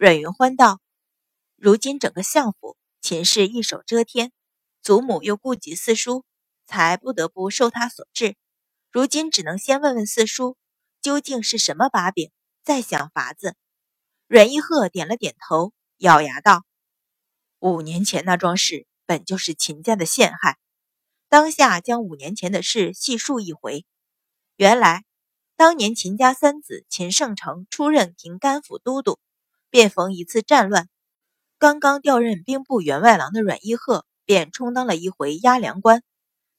阮云欢道：“如今整个相府，秦氏一手遮天，祖母又顾及四叔，才不得不受他所制。如今只能先问问四叔，究竟是什么把柄，再想法子。”阮一鹤点了点头，咬牙道：“五年前那桩事，本就是秦家的陷害。当下将五年前的事细述一回。原来，当年秦家三子秦圣成出任平甘府都督，便逢一次战乱，刚刚调任兵部员外郎的阮一鹤便充当了一回押粮官。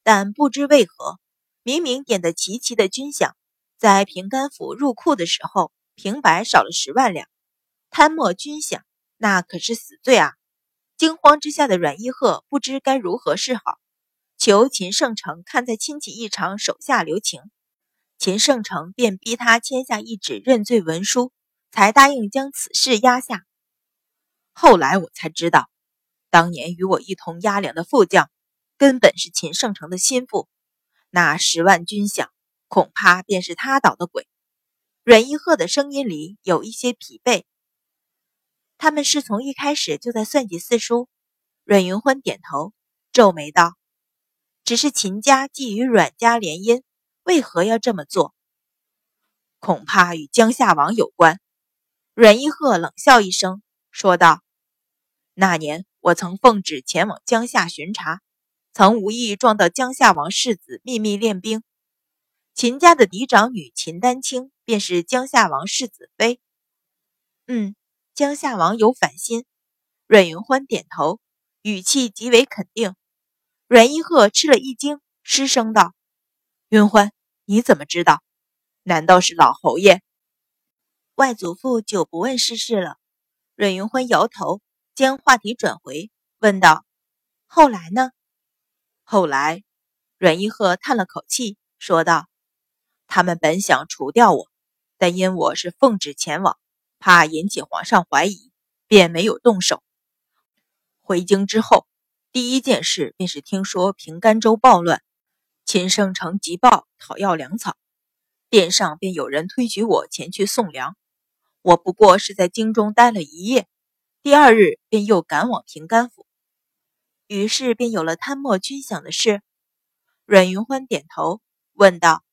但不知为何，明明点的齐齐的军饷，在平甘府入库的时候，平白少了十万两。”贪墨军饷，那可是死罪啊！惊慌之下的阮一鹤不知该如何是好，求秦圣成看在亲戚一场，手下留情。秦圣成便逼他签下一纸认罪文书，才答应将此事压下。后来我才知道，当年与我一同押粮的副将，根本是秦圣成的心腹，那十万军饷，恐怕便是他捣的鬼。阮一鹤的声音里有一些疲惫。他们是从一开始就在算计四叔。阮云欢点头，皱眉道：“只是秦家既与阮家联姻，为何要这么做？恐怕与江夏王有关。”阮一鹤冷笑一声，说道：“那年我曾奉旨前往江夏巡查，曾无意撞到江夏王世子秘密练兵。秦家的嫡长女秦丹青，便是江夏王世子妃。”嗯。江夏王有反心，阮云欢点头，语气极为肯定。阮一鹤吃了一惊，失声道：“云欢，你怎么知道？难道是老侯爷？外祖父久不问世事了。”阮云欢摇头，将话题转回，问道：“后来呢？”后来，阮一鹤叹了口气，说道：“他们本想除掉我，但因我是奉旨前往。”怕引起皇上怀疑，便没有动手。回京之后，第一件事便是听说平甘州暴乱，秦圣城急报讨要粮草，殿上便有人推举我前去送粮。我不过是在京中待了一夜，第二日便又赶往平甘府，于是便有了贪墨军饷的事。阮云欢点头，问道：“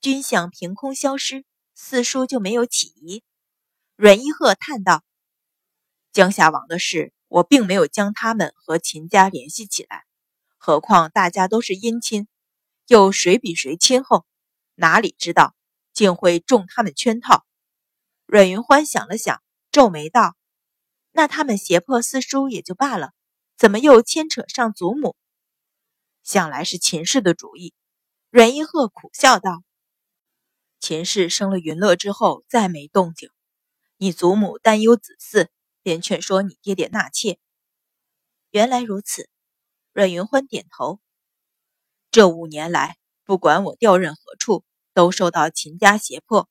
军饷凭空消失，四叔就没有起疑？”阮一鹤叹道：“江夏王的事，我并没有将他们和秦家联系起来。何况大家都是姻亲，又谁比谁亲厚？哪里知道竟会中他们圈套？”阮云欢想了想，皱眉道：“那他们胁迫四叔也就罢了，怎么又牵扯上祖母？想来是秦氏的主意。”阮一鹤苦笑道：“秦氏生了云乐之后，再没动静。”你祖母担忧子嗣，便劝说你爹爹纳妾。原来如此，阮云欢点头。这五年来，不管我调任何处，都受到秦家胁迫，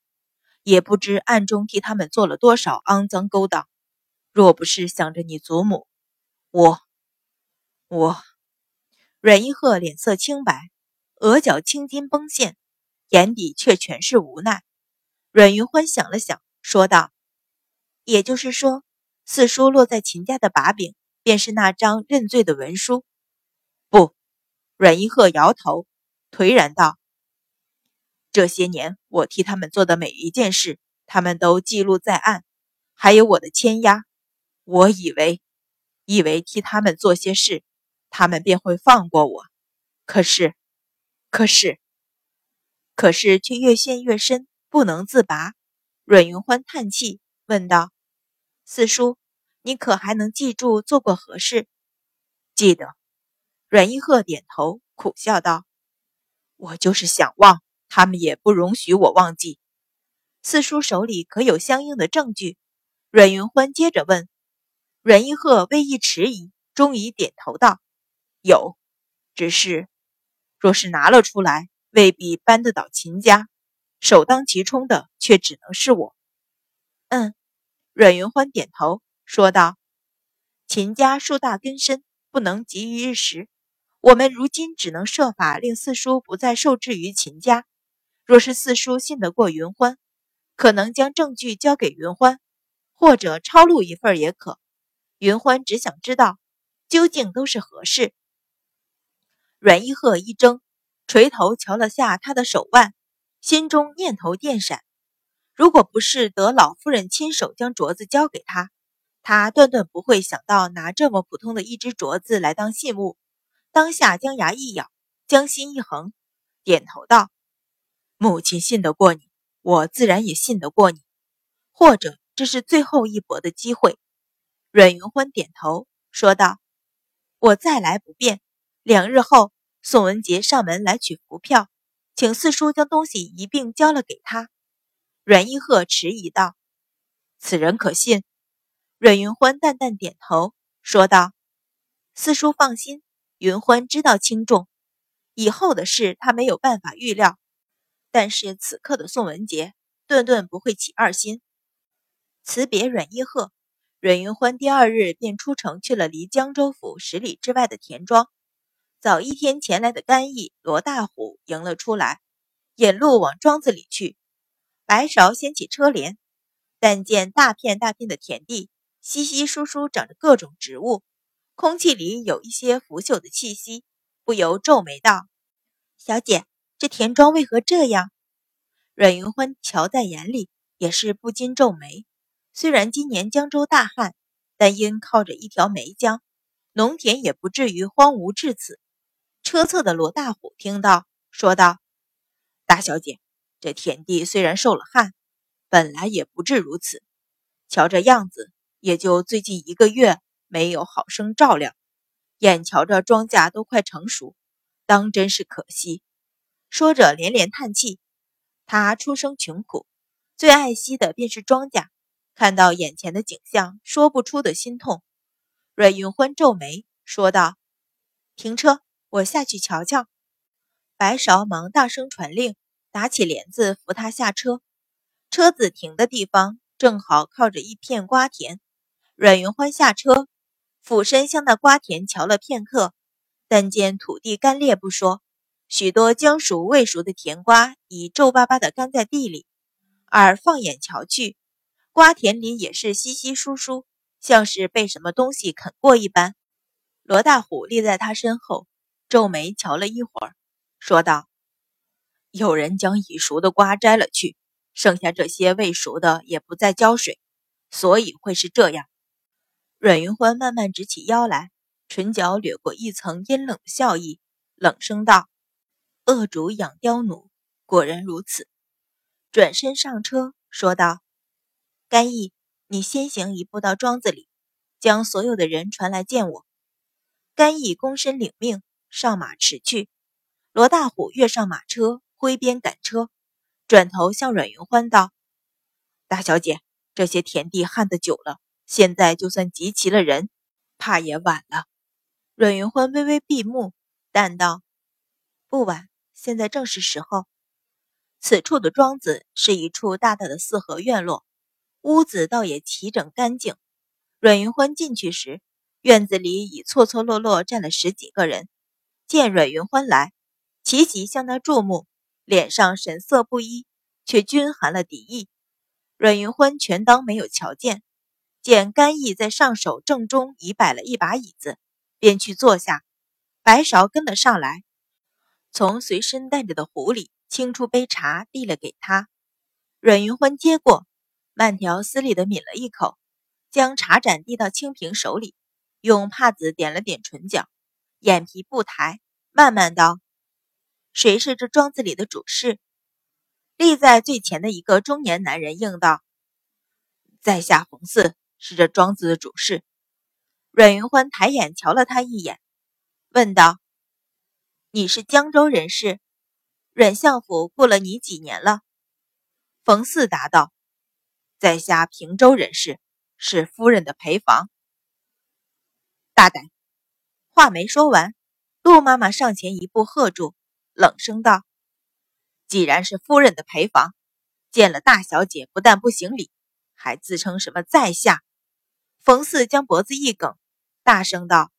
也不知暗中替他们做了多少肮脏勾当。若不是想着你祖母，我……我……阮一鹤脸色青白，额角青筋崩现，眼底却全是无奈。阮云欢想了想，说道。也就是说，四叔落在秦家的把柄，便是那张认罪的文书。不，阮一鹤摇头，颓然道：“这些年我替他们做的每一件事，他们都记录在案，还有我的签押。我以为，以为替他们做些事，他们便会放过我。可是，可是，可是却越陷越深，不能自拔。”阮云欢叹气，问道。四叔，你可还能记住做过何事？记得。阮一鹤点头，苦笑道：“我就是想忘，他们也不容许我忘记。”四叔手里可有相应的证据？阮云欢接着问。阮一鹤微一迟疑，终于点头道：“有，只是，若是拿了出来，未必扳得倒秦家，首当其冲的却只能是我。”嗯。阮云欢点头说道：“秦家树大根深，不能急于一时。我们如今只能设法令四叔不再受制于秦家。若是四叔信得过云欢，可能将证据交给云欢，或者抄录一份也可。云欢只想知道，究竟都是何事。阮一鹤一怔，垂头瞧了下他的手腕，心中念头电闪：如果不是得老夫人亲手将镯子交给他，他断断不会想到拿这么普通的一只镯子来当信物。当下将牙一咬，将心一横，点头道：“母亲信得过你，我自然也信得过你。或者这是最后一搏的机会。”阮云欢点头说道：“我再来不便。两日后，宋文杰上门来取符票，请四叔将东西一并交了给他。”阮一鹤迟疑道：“此人可信？”阮云欢淡淡点头说道：“四叔放心，云欢知道轻重，以后的事他没有办法预料，但是此刻的宋文杰顿顿不会起二心。”辞别阮一鹤。阮云欢第二日便出城去了离江州府十里之外的田庄。早一天前来的干义、罗大虎迎了出来，引路往庄子里去。白芍掀起车帘，但见大片大片的田地，稀稀疏疏长着各种植物，空气里有一些腐朽的气息，不由皱眉道：“小姐，这田庄为何这样？”阮云欢瞧在眼里，也是不禁皱眉。虽然今年江州大旱，但因靠着一条梅江，农田也不至于荒芜至此。车侧的罗大虎听到，说道：“大小姐，这田地虽然受了旱，本来也不至如此。瞧这样子，也就最近一个月没有好生照料，眼瞧着庄稼都快成熟，当真是可惜。”说着连连叹气。他出生穷苦，最爱惜的便是庄稼。看到眼前的景象，说不出的心痛。阮云欢皱眉说道：“停车，我下去瞧瞧。”白芍忙大声传令，打起帘子扶他下车。车子停的地方正好靠着一片瓜田。阮云欢下车，俯身向那瓜田瞧了片刻，但见土地干裂不说，许多将熟未熟的甜瓜已皱巴巴地干在地里，而放眼瞧去。瓜田里也是稀稀疏疏，像是被什么东西啃过一般。罗大虎立在他身后，皱眉瞧了一会儿，说道：“有人将已熟的瓜摘了去，剩下这些未熟的也不再浇水，所以会是这样。”阮云欢慢慢直起腰来，唇角掠过一层阴冷笑意，冷声道：“恶主养刁奴，果然如此。”转身上车，说道。甘义，你先行一步到庄子里，将所有的人传来见我。甘义躬身领命，上马驰去。罗大虎跃上马车，挥鞭赶车，转头向阮云欢道：“大小姐，这些田地旱得久了，现在就算集齐了人，怕也晚了。”阮云欢微微闭目，淡道：“不晚，现在正是时候。”此处的庄子是一处大大的四合院落。屋子倒也齐整干净。阮云欢进去时，院子里已错错落落站了十几个人。见阮云欢来，齐齐向他注目，脸上神色不一，却均含了敌意。阮云欢全当没有瞧见。见甘义在上手正中已摆了一把椅子，便去坐下。白芍跟了上来，从随身带着的壶里清出杯茶，递了给他。阮云欢接过。慢条斯理地抿了一口，将茶盏递到清平手里，用帕子点了点唇角，眼皮不抬，慢慢道：“谁是这庄子里的主事？”立在最前的一个中年男人应道：“在下冯四，是这庄子的主事。”阮云欢抬眼瞧了他一眼，问道：“你是江州人士？阮相府雇了你几年了？”冯四答道。在下平州人士，是夫人的陪房。大胆！话没说完，陆妈妈上前一步喝住，冷声道：“既然是夫人的陪房，见了大小姐不但不行礼，还自称什么在下？”冯四将脖子一梗，大声道：“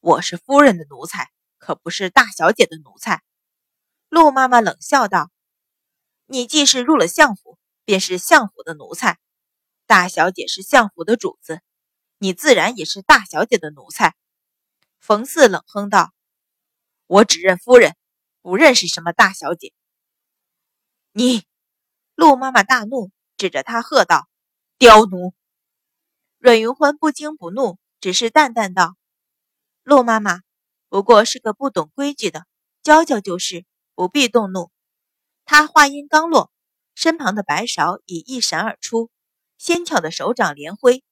我是夫人的奴才，可不是大小姐的奴才。”陆妈妈冷笑道：“你既是入了相府。”便是相府的奴才，大小姐是相府的主子，你自然也是大小姐的奴才。”冯四冷哼道：“我只认夫人，不认识什么大小姐。”你，陆妈妈大怒，指着他喝道：“刁奴！”阮云欢不惊不怒，只是淡淡道：“陆妈妈不过是个不懂规矩的，教教就是，不必动怒。”他话音刚落，身旁的白芍已一闪而出，纤巧的手掌连挥，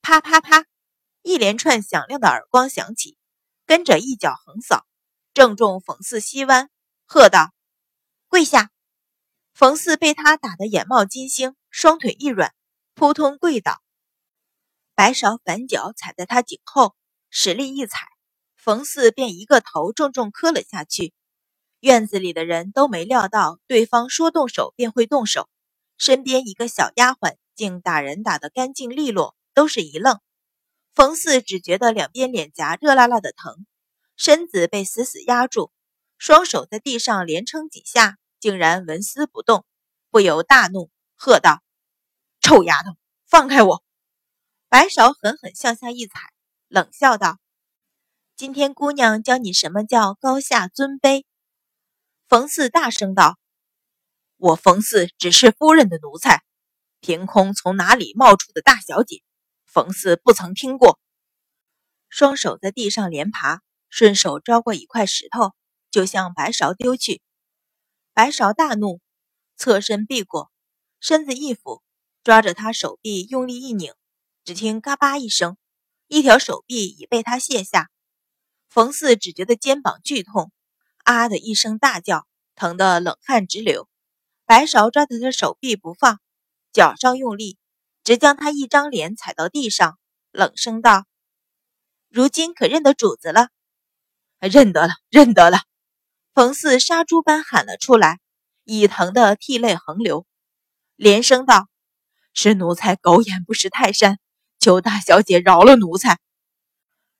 啪啪啪，一连串响亮的耳光响起，跟着一脚横扫，正中冯四膝弯，喝道：“跪下！”冯四被他打得眼冒金星，双腿一软，扑通跪倒。白芍反脚踩在他颈后，使力一踩，冯四便一个头重重磕了下去。院子里的人都没料到对方说动手便会动手，身边一个小丫鬟竟打人打得干净利落，都是一愣。冯四只觉得两边脸颊热辣辣的疼，身子被死死压住，双手在地上连撑几下，竟然纹丝不动，不由大怒，喝道：“臭丫头，放开我！”白芍狠狠向下一踩，冷笑道：“今天姑娘教你什么叫高下尊卑。”冯四大声道：“我冯四只是夫人的奴才，凭空从哪里冒出的大小姐，冯四不曾听过。”双手在地上连爬，顺手抓过一块石头，就向白芍丢去。白芍大怒，侧身避过，身子一俯，抓着他手臂用力一拧。只听“嘎巴”一声，一条手臂已被他卸下。冯四只觉得肩膀剧痛，啊的一声大叫，疼得冷汗直流。白芍抓着他手臂不放，脚上用力，直将他一张脸踩到地上，冷声道：“如今可认得主子了？”“认得了，认得了！”冯四杀猪般喊了出来，已疼得涕泪横流，连声道：“是奴才狗眼不识泰山。”求大小姐饶了奴才。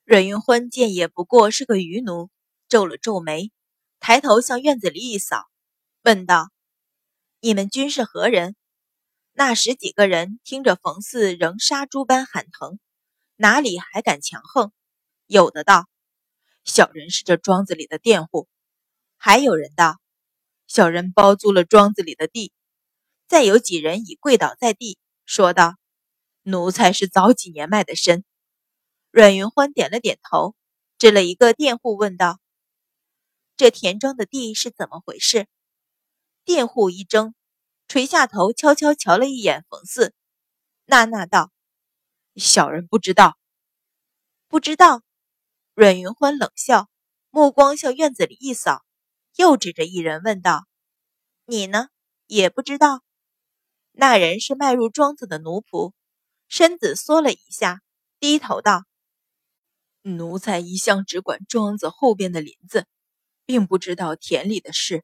阮云欢见也不过是个余奴，皱了皱眉，抬头向院子里一扫，问道：“你们均是何人？”那十几个人听着冯四仍杀猪般喊疼，哪里还敢强横？有的道：“小人是这庄子里的佃户。”还有人道：“小人包租了庄子里的地。”再有几人已跪倒在地，说道。奴才是早几年卖的身。阮云欢点了点头，指了一个佃户，问道：“这田庄的地是怎么回事？”佃户一怔，垂下头，悄悄瞧了一眼冯四，呐呐道：“小人不知道。”不知道。阮云欢冷笑，目光向院子里一扫，又指着一人问道：“你呢？也不知道？”那人是迈入庄子的奴仆。身子缩了一下，低头道：“奴才一向只管庄子后边的林子，并不知道田里的事。”